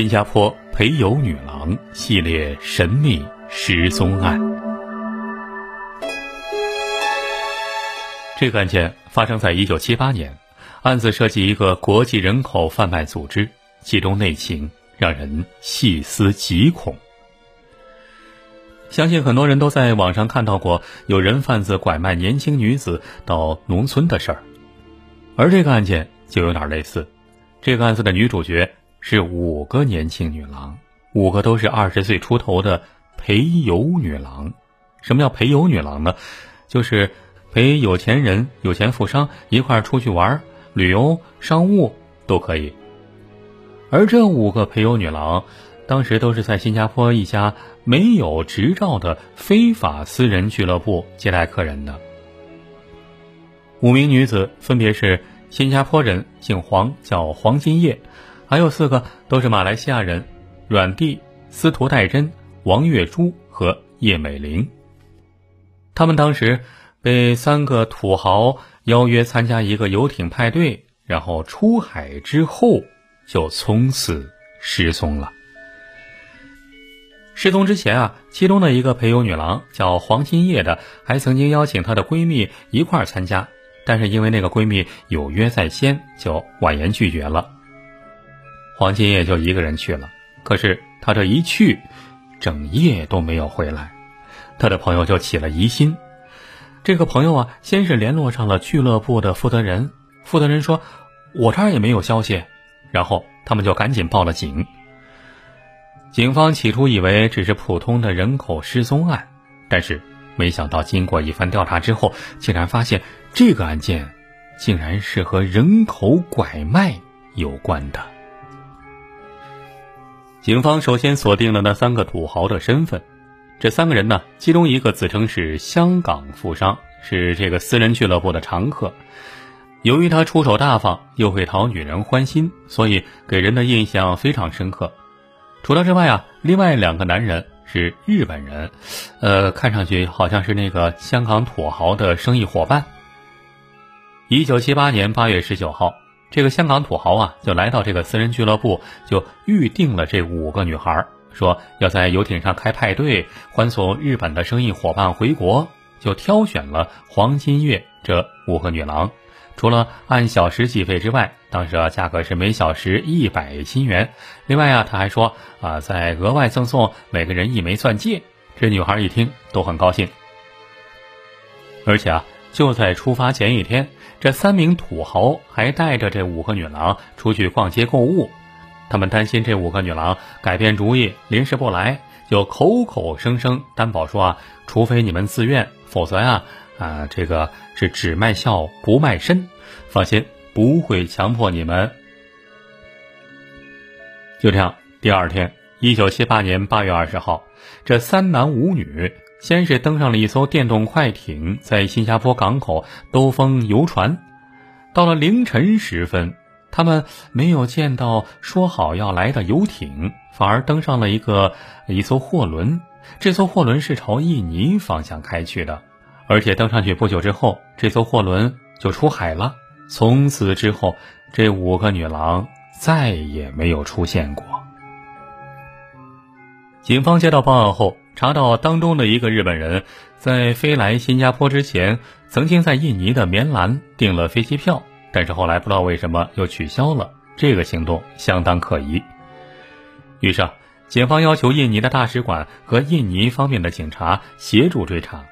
新加坡陪游女郎系列神秘失踪案。这个案件发生在一九七八年，案子涉及一个国际人口贩卖组织，其中内情让人细思极恐。相信很多人都在网上看到过有人贩子拐卖年轻女子到农村的事儿，而这个案件就有点类似。这个案子的女主角是五个年轻女郎，五个都是二十岁出头的陪游女郎。什么叫陪游女郎呢？就是陪有钱人、有钱富商一块儿出去玩、旅游、商务都可以。而这五个陪游女郎，当时都是在新加坡一家没有执照的非法私人俱乐部接待客人的。五名女子分别是。新加坡人姓黄，叫黄金叶，还有四个都是马来西亚人：阮蒂、司徒戴珍、王月珠和叶美玲。他们当时被三个土豪邀约参加一个游艇派对，然后出海之后就从此失踪了。失踪之前啊，其中的一个陪游女郎叫黄金叶的，还曾经邀请她的闺蜜一块儿参加。但是因为那个闺蜜有约在先，就婉言拒绝了。黄金叶就一个人去了，可是他这一去，整夜都没有回来，他的朋友就起了疑心。这个朋友啊，先是联络上了俱乐部的负责人，负责人说：“我这儿也没有消息。”然后他们就赶紧报了警。警方起初以为只是普通的人口失踪案，但是。没想到，经过一番调查之后，竟然发现这个案件竟然是和人口拐卖有关的。警方首先锁定了那三个土豪的身份。这三个人呢，其中一个自称是香港富商，是这个私人俱乐部的常客。由于他出手大方，又会讨女人欢心，所以给人的印象非常深刻。除了之外啊，另外两个男人。是日本人，呃，看上去好像是那个香港土豪的生意伙伴。一九七八年八月十九号，这个香港土豪啊，就来到这个私人俱乐部，就预定了这五个女孩，说要在游艇上开派对，欢送日本的生意伙伴回国，就挑选了黄金月这五个女郎。除了按小时计费之外，当时啊价格是每小时一百新元。另外啊他还说啊再额外赠送每个人一枚钻戒。这女孩一听都很高兴。而且啊就在出发前一天，这三名土豪还带着这五个女郎出去逛街购物。他们担心这五个女郎改变主意临时不来，就口口声声担保说啊除非你们自愿，否则呀。啊，这个是只卖笑不卖身，放心，不会强迫你们。就这样，第二天，一九七八年八月二十号，这三男五女先是登上了一艘电动快艇，在新加坡港口兜风游船。到了凌晨时分，他们没有见到说好要来的游艇，反而登上了一个一艘货轮。这艘货轮是朝印尼方向开去的。而且登上去不久之后，这艘货轮就出海了。从此之后，这五个女郎再也没有出现过。警方接到报案后，查到当中的一个日本人，在飞来新加坡之前，曾经在印尼的棉兰订了飞机票，但是后来不知道为什么又取消了。这个行动相当可疑。于是，警方要求印尼的大使馆和印尼方面的警察协助追查。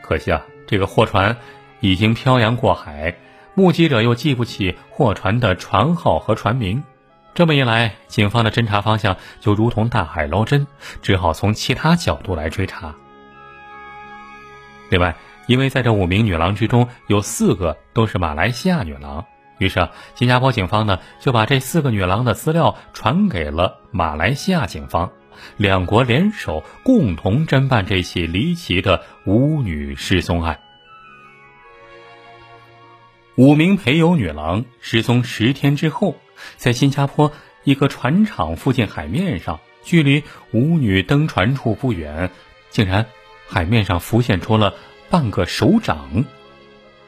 可惜啊，这个货船已经漂洋过海，目击者又记不起货船的船号和船名，这么一来，警方的侦查方向就如同大海捞针，只好从其他角度来追查。另外，因为在这五名女郎之中有四个都是马来西亚女郎，于是新加坡警方呢就把这四个女郎的资料传给了马来西亚警方。两国联手共同侦办这起离奇的舞女失踪案。五名陪游女郎失踪十天之后，在新加坡一个船厂附近海面上，距离舞女登船处不远，竟然海面上浮现出了半个手掌。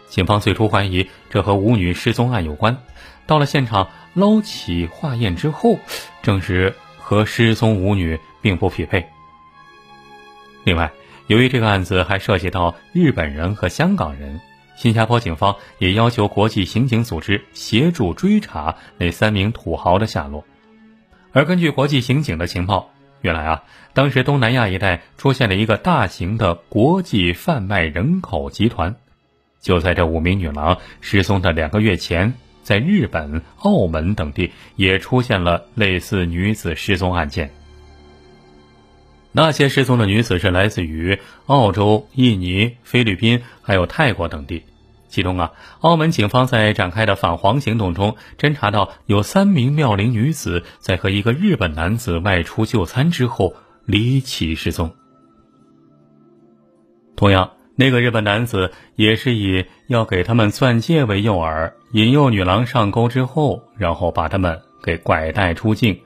警方最初怀疑这和舞女失踪案有关，到了现场捞起化验之后，证实。和失踪舞女并不匹配。另外，由于这个案子还涉及到日本人和香港人，新加坡警方也要求国际刑警组织协助追查那三名土豪的下落。而根据国际刑警的情报，原来啊，当时东南亚一带出现了一个大型的国际贩卖人口集团。就在这五名女郎失踪的两个月前，在日本、澳门等地也出现了类似女子失踪案件。那些失踪的女子是来自于澳洲、印尼、菲律宾，还有泰国等地。其中啊，澳门警方在展开的反黄行动中，侦查到有三名妙龄女子在和一个日本男子外出就餐之后离奇失踪。同样，那个日本男子也是以要给他们钻戒为诱饵，引诱女郎上钩之后，然后把他们给拐带出境。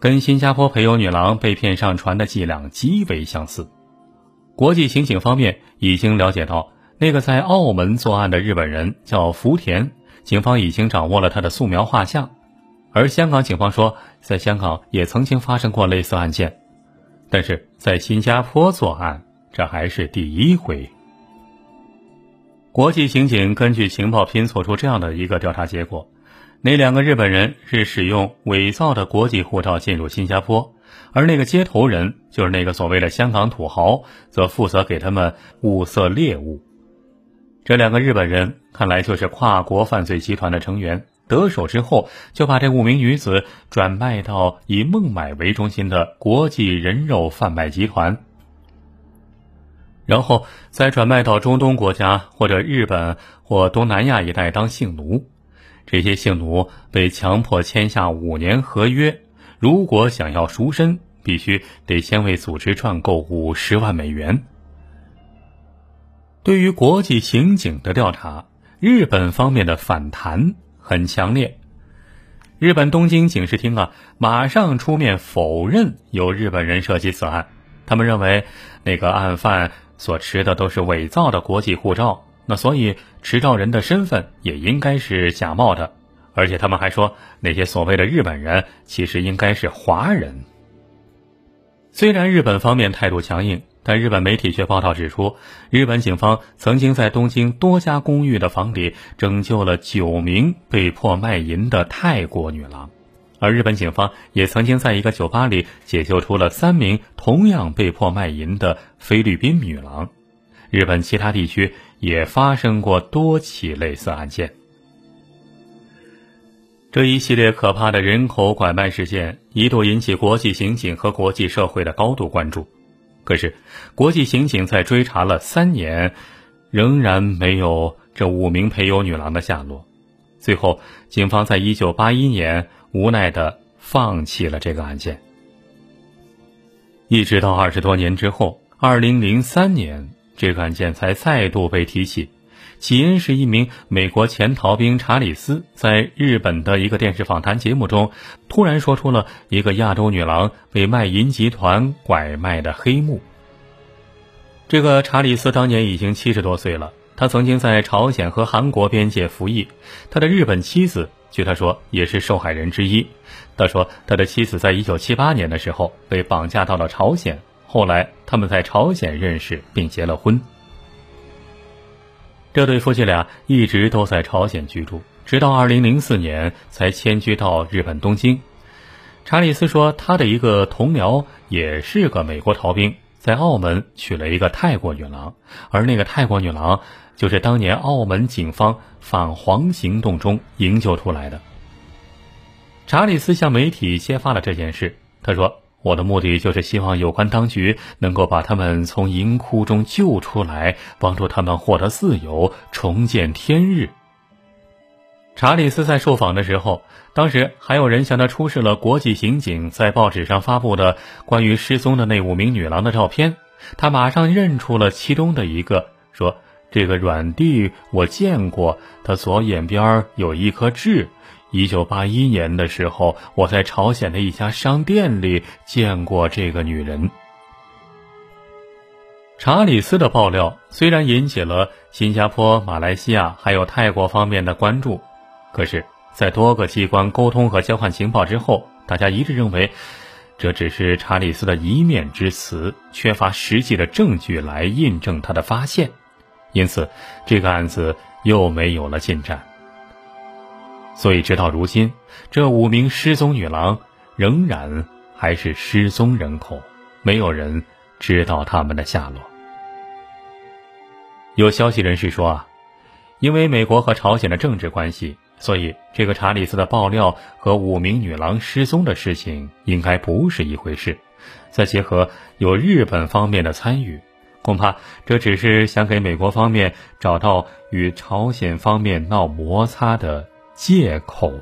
跟新加坡陪游女郎被骗上船的伎俩极为相似。国际刑警方面已经了解到，那个在澳门作案的日本人叫福田，警方已经掌握了他的素描画像。而香港警方说，在香港也曾经发生过类似案件，但是在新加坡作案，这还是第一回。国际刑警根据情报拼凑出这样的一个调查结果。那两个日本人是使用伪造的国际护照进入新加坡，而那个接头人就是那个所谓的香港土豪，则负责给他们物色猎物。这两个日本人看来就是跨国犯罪集团的成员，得手之后就把这五名女子转卖到以孟买为中心的国际人肉贩卖集团，然后再转卖到中东国家或者日本或东南亚一带当性奴。这些性奴被强迫签下五年合约，如果想要赎身，必须得先为组织赚够五十万美元。对于国际刑警的调查，日本方面的反弹很强烈。日本东京警视厅啊，马上出面否认有日本人涉及此案，他们认为那个案犯所持的都是伪造的国际护照。那所以持照人的身份也应该是假冒的，而且他们还说那些所谓的日本人其实应该是华人。虽然日本方面态度强硬，但日本媒体却报道指出，日本警方曾经在东京多家公寓的房里拯救了九名被迫卖淫的泰国女郎，而日本警方也曾经在一个酒吧里解救出了三名同样被迫卖淫的菲律宾女郎。日本其他地区也发生过多起类似案件。这一系列可怕的人口拐卖事件一度引起国际刑警和国际社会的高度关注。可是，国际刑警在追查了三年，仍然没有这五名陪游女郎的下落。最后，警方在一九八一年无奈的放弃了这个案件。一直到二十多年之后，二零零三年。这个案件才再度被提起，起因是一名美国前逃兵查理斯在日本的一个电视访谈节目中，突然说出了一个亚洲女郎被卖淫集团拐卖的黑幕。这个查理斯当年已经七十多岁了，他曾经在朝鲜和韩国边界服役，他的日本妻子据他说也是受害人之一。他说他的妻子在一九七八年的时候被绑架到了朝鲜。后来，他们在朝鲜认识并结了婚。这对夫妻俩一直都在朝鲜居住，直到二零零四年才迁居到日本东京。查理斯说，他的一个同僚也是个美国逃兵，在澳门娶了一个泰国女郎，而那个泰国女郎就是当年澳门警方反黄行动中营救出来的。查理斯向媒体揭发了这件事，他说。我的目的就是希望有关当局能够把他们从淫窟中救出来，帮助他们获得自由，重见天日。查理斯在受访的时候，当时还有人向他出示了国际刑警在报纸上发布的关于失踪的那五名女郎的照片，他马上认出了其中的一个，说：“这个软弟我见过，他左眼边有一颗痣。”一九八一年的时候，我在朝鲜的一家商店里见过这个女人。查理斯的爆料虽然引起了新加坡、马来西亚还有泰国方面的关注，可是，在多个机关沟通和交换情报之后，大家一致认为，这只是查理斯的一面之词，缺乏实际的证据来印证他的发现，因此这个案子又没有了进展。所以，直到如今，这五名失踪女郎仍然还是失踪人口，没有人知道他们的下落。有消息人士说啊，因为美国和朝鲜的政治关系。所以，这个查理斯的爆料和五名女郎失踪的事情应该不是一回事。再结合有日本方面的参与，恐怕这只是想给美国方面找到与朝鲜方面闹摩擦的借口。